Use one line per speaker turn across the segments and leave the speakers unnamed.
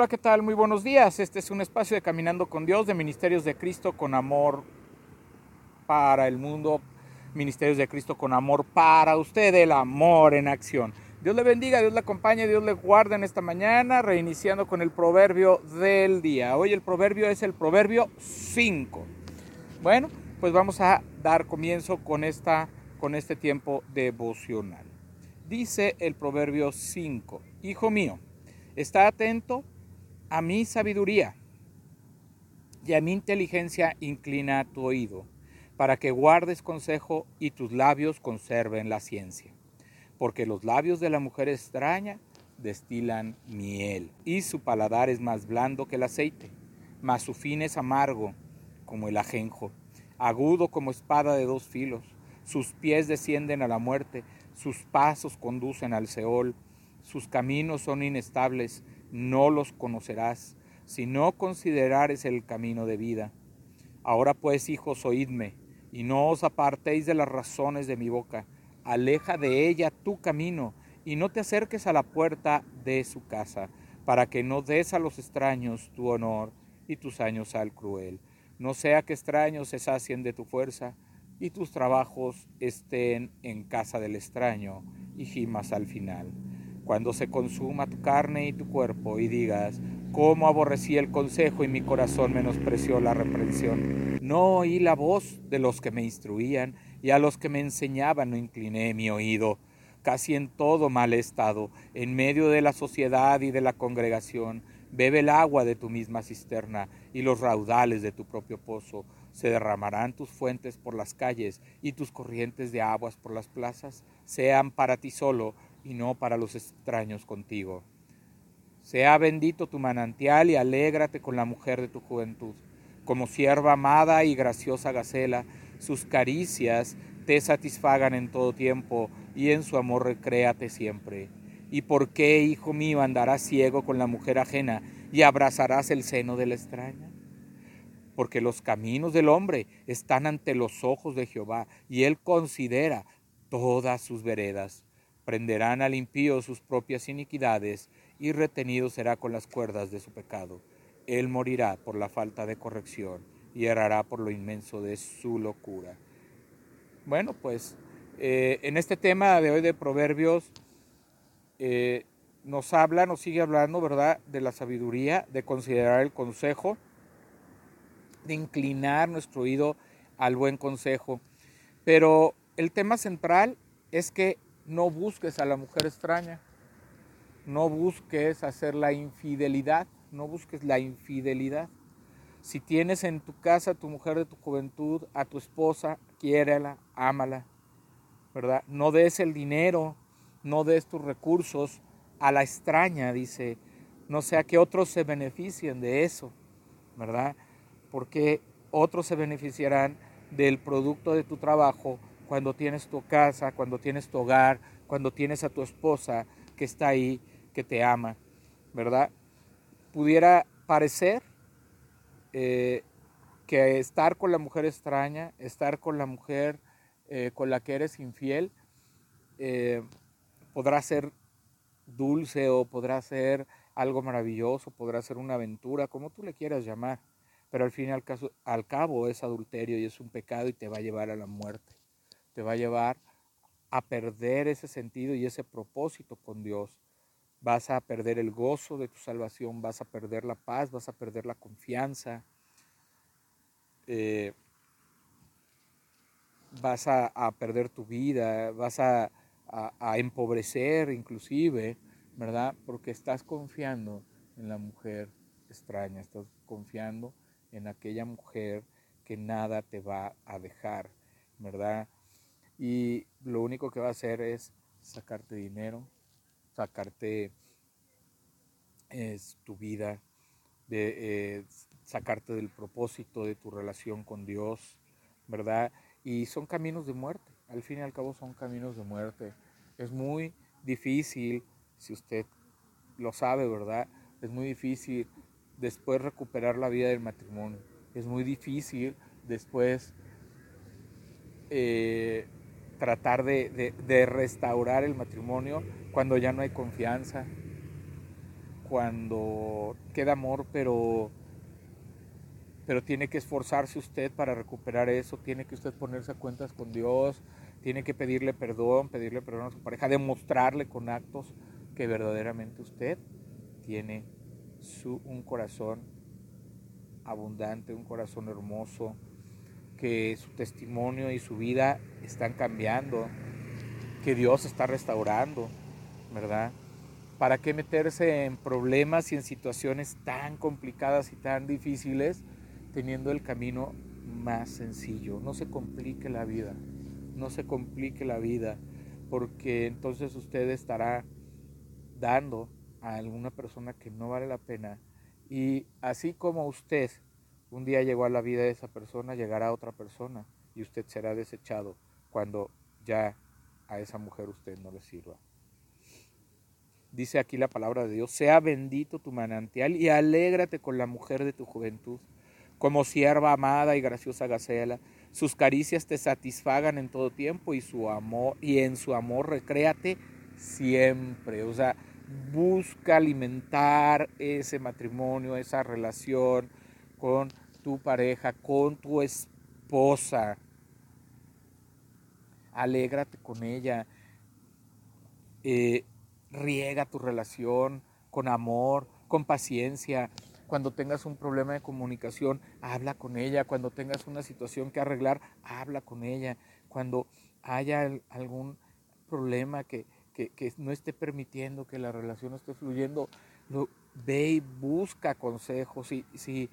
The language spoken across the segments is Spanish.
Hola, ¿qué tal? Muy buenos días. Este es un espacio de Caminando con Dios, de Ministerios de Cristo con amor para el mundo. Ministerios de Cristo con amor para usted, el amor en acción. Dios le bendiga, Dios le acompañe, Dios le guarde en esta mañana, reiniciando con el proverbio del día. Hoy el proverbio es el proverbio 5. Bueno, pues vamos a dar comienzo con, esta, con este tiempo devocional. Dice el proverbio 5, Hijo mío, está atento a mi sabiduría y a mi inteligencia inclina tu oído, para que guardes consejo y tus labios conserven la ciencia. Porque los labios de la mujer extraña destilan miel, y su paladar es más blando que el aceite, mas su fin es amargo como el ajenjo, agudo como espada de dos filos. Sus pies descienden a la muerte, sus pasos conducen al Seol, sus caminos son inestables, no los conocerás, si no considerares el camino de vida. Ahora pues, hijos, oídme, y no os apartéis de las razones de mi boca. Aleja de ella tu camino, y no te acerques a la puerta de su casa, para que no des a los extraños tu honor y tus años al cruel. No sea que extraños se sacien de tu fuerza, y tus trabajos estén en casa del extraño, y gimas al final cuando se consuma tu carne y tu cuerpo y digas, cómo aborrecí el consejo y mi corazón menospreció la reprensión. No oí la voz de los que me instruían y a los que me enseñaban no incliné mi oído. Casi en todo mal estado, en medio de la sociedad y de la congregación, bebe el agua de tu misma cisterna y los raudales de tu propio pozo. Se derramarán tus fuentes por las calles y tus corrientes de aguas por las plazas. Sean para ti solo, y no para los extraños contigo. Sea bendito tu manantial y alégrate con la mujer de tu juventud. Como sierva amada y graciosa gacela, sus caricias te satisfagan en todo tiempo y en su amor recréate siempre. ¿Y por qué, hijo mío, andarás ciego con la mujer ajena y abrazarás el seno de la extraña? Porque los caminos del hombre están ante los ojos de Jehová y él considera todas sus veredas. Prenderán al impío sus propias iniquidades y retenido será con las cuerdas de su pecado. Él morirá por la falta de corrección y errará por lo inmenso de su locura. Bueno, pues eh, en este tema de hoy de Proverbios eh, nos habla, nos sigue hablando, ¿verdad?, de la sabiduría, de considerar el consejo, de inclinar nuestro oído al buen consejo. Pero el tema central es que no busques a la mujer extraña, no busques hacer la infidelidad, no busques la infidelidad. Si tienes en tu casa a tu mujer de tu juventud, a tu esposa, quiérela, ámala, ¿verdad? No des el dinero, no des tus recursos a la extraña, dice, no sea que otros se beneficien de eso, ¿verdad? Porque otros se beneficiarán del producto de tu trabajo cuando tienes tu casa, cuando tienes tu hogar, cuando tienes a tu esposa que está ahí, que te ama, ¿verdad? Pudiera parecer eh, que estar con la mujer extraña, estar con la mujer eh, con la que eres infiel, eh, podrá ser dulce o podrá ser algo maravilloso, podrá ser una aventura, como tú le quieras llamar, pero al fin y al, caso, al cabo es adulterio y es un pecado y te va a llevar a la muerte te va a llevar a perder ese sentido y ese propósito con Dios. Vas a perder el gozo de tu salvación, vas a perder la paz, vas a perder la confianza, eh, vas a, perder tu vida, vas a, a empobrecer inclusive, ¿verdad? Porque estás confiando en la mujer extraña, estás confiando en aquella mujer que nada te va a dejar, ¿verdad? Y lo único que va a hacer es sacarte dinero, sacarte es, tu vida, de, eh, sacarte del propósito de tu relación con Dios, ¿verdad? Y son caminos de muerte, al fin y al cabo son caminos de muerte. Es muy difícil, si usted lo sabe, ¿verdad? Es muy difícil después recuperar la vida del matrimonio. Es muy difícil después eh, tratar de, restaurar el matrimonio cuando ya no hay confianza, cuando queda amor, pero pero tiene que esforzarse usted para recuperar eso, tiene que usted ponerse a cuentas con Dios, tiene que pedirle perdón, pedirle perdón a su pareja, demostrarle con actos que verdaderamente usted tiene su, un corazón abundante, un corazón hermoso, que su testimonio y su vida están cambiando, que Dios está restaurando, ¿verdad? ¿Para qué meterse en problemas y en situaciones tan complicadas y tan difíciles teniendo el camino más sencillo? No se complique la vida, no se complique la vida, porque entonces usted estará dando a alguna persona que no vale la pena. Y así como usted un día llegó a la vida de esa persona, llegará otra persona y usted será desechado cuando ya a esa mujer usted no le sirva dice aquí la palabra de Dios, sea bendito tu manantial y alégrate con la mujer de tu juventud, como sierva amada y graciosa Gacela. Sus caricias te satisfagan en todo tiempo y en su amor recréate siempre. O sea, busca alimentar ese matrimonio, esa relación con tu pareja, con tu esposa. Alégrate con ella. Eh, riega tu relación con amor, con paciencia. Cuando tengas un problema de comunicación, habla con ella. Cuando tengas una situación que arreglar, habla con ella. Cuando haya algún problema que, no esté permitiendo que la relación esté fluyendo, ve y busca consejos. Si,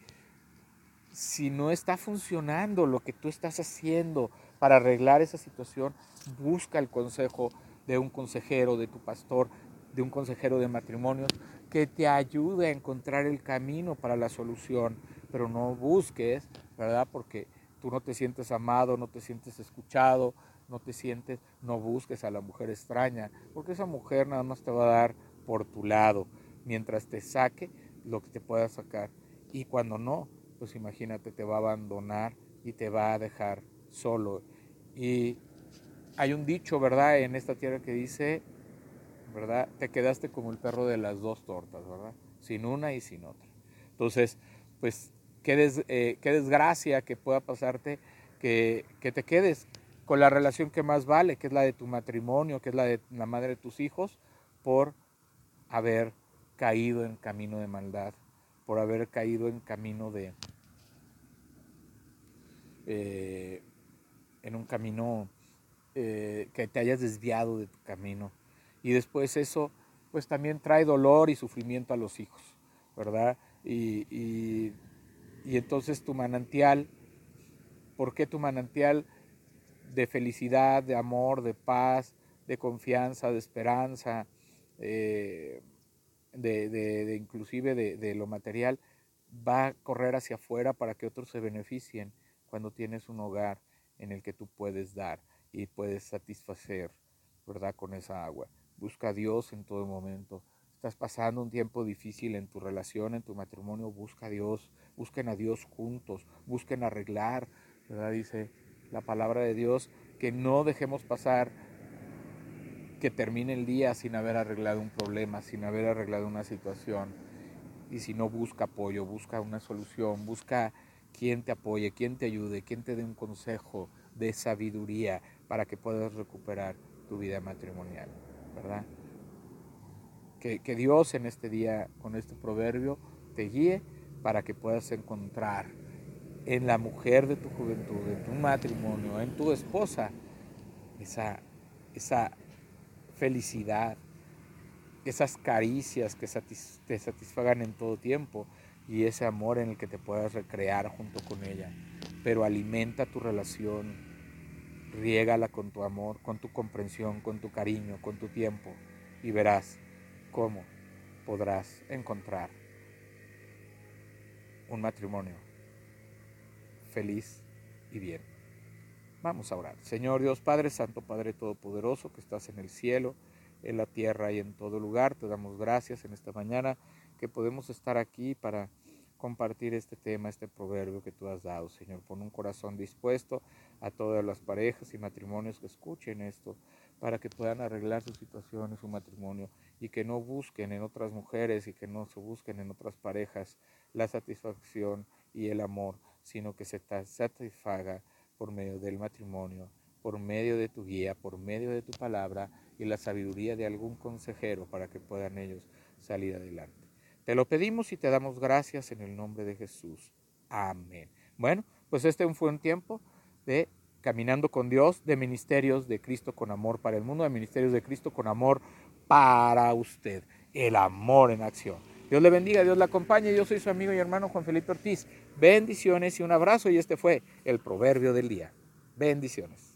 si no está funcionando lo que tú estás haciendo para arreglar esa situación, busca el consejo de un consejero, de tu pastor, de un consejero de matrimonios que te ayude a encontrar el camino para la solución, pero no busques, ¿verdad? Porque tú no te sientes amado, no te sientes escuchado, no te sientes, no busques a la mujer extraña, porque esa mujer nada más te va a dar por tu lado, mientras te saque lo que te pueda sacar. Y cuando no, pues imagínate, te va a abandonar y te va a dejar solo. Y hay un dicho, ¿verdad?, en esta tierra que dice, ¿verdad? Te quedaste como el perro de las dos tortas, ¿verdad? Sin una y sin otra. Entonces, pues, qué, eh, desgracia que pueda pasarte que, que te quedes con la relación que más vale, que es la de tu matrimonio, que es la de la madre de tus hijos, por haber caído en camino de maldad, por haber caído en camino de... Eh, en un camino eh, que te hayas desviado de tu camino y después eso pues también trae dolor y sufrimiento a los hijos, ¿verdad? Y, entonces tu manantial, ¿por qué tu manantial de felicidad, de amor, de paz, de confianza, de esperanza, eh, de, inclusive de, de, lo material, va a correr hacia afuera para que otros se beneficien cuando tienes un hogar en el que tú puedes dar y puedes satisfacer, ¿verdad? Con esa agua. Busca a Dios en todo momento. Estás pasando un tiempo difícil en tu relación, en tu matrimonio, busca a Dios, busquen a Dios juntos, busquen arreglar, ¿verdad? Dice la palabra de Dios, que no dejemos pasar que termine el día sin haber arreglado un problema, sin haber arreglado una situación. Y si no, busca apoyo, busca una solución, busca quien te apoye, quien te ayude, quien te dé un consejo de sabiduría para que puedas recuperar tu vida matrimonial. ¿verdad? Que, que Dios en este día, con este proverbio, te guíe para que puedas encontrar en la mujer de tu juventud, en tu matrimonio, en tu esposa, esa, esa felicidad, esas caricias que te satisfagan en todo tiempo y ese amor en el que te puedas recrear junto con ella. Pero alimenta tu relación riégala con tu amor, con tu comprensión, con tu cariño, con tu tiempo y verás cómo podrás encontrar un matrimonio feliz y bien. Vamos a orar. Señor Dios Padre Santo, Padre Todopoderoso, que estás en el cielo, en la tierra y en todo lugar, te damos gracias en esta mañana que podemos estar aquí para compartir este tema, este proverbio que tú has dado, Señor. Pon un corazón dispuesto a todas las parejas y matrimonios que escuchen esto para que puedan arreglar su situación y su matrimonio y que no busquen en otras mujeres y que no se busquen en otras parejas la satisfacción y el amor, sino que se satisfaga por medio del matrimonio, por medio de tu guía, por medio de tu palabra y la sabiduría de algún consejero para que puedan ellos salir adelante. Te lo pedimos y te damos gracias en el nombre de Jesús. Amén. Bueno, pues este fue un tiempo de caminando con Dios, de ministerios de Cristo con amor para el mundo, de ministerios de Cristo con amor para usted. El amor en acción. Dios le bendiga, Dios le acompañe. Yo soy su amigo y hermano Juan Felipe Ortiz. Bendiciones y un abrazo. Y este fue el proverbio del día. Bendiciones.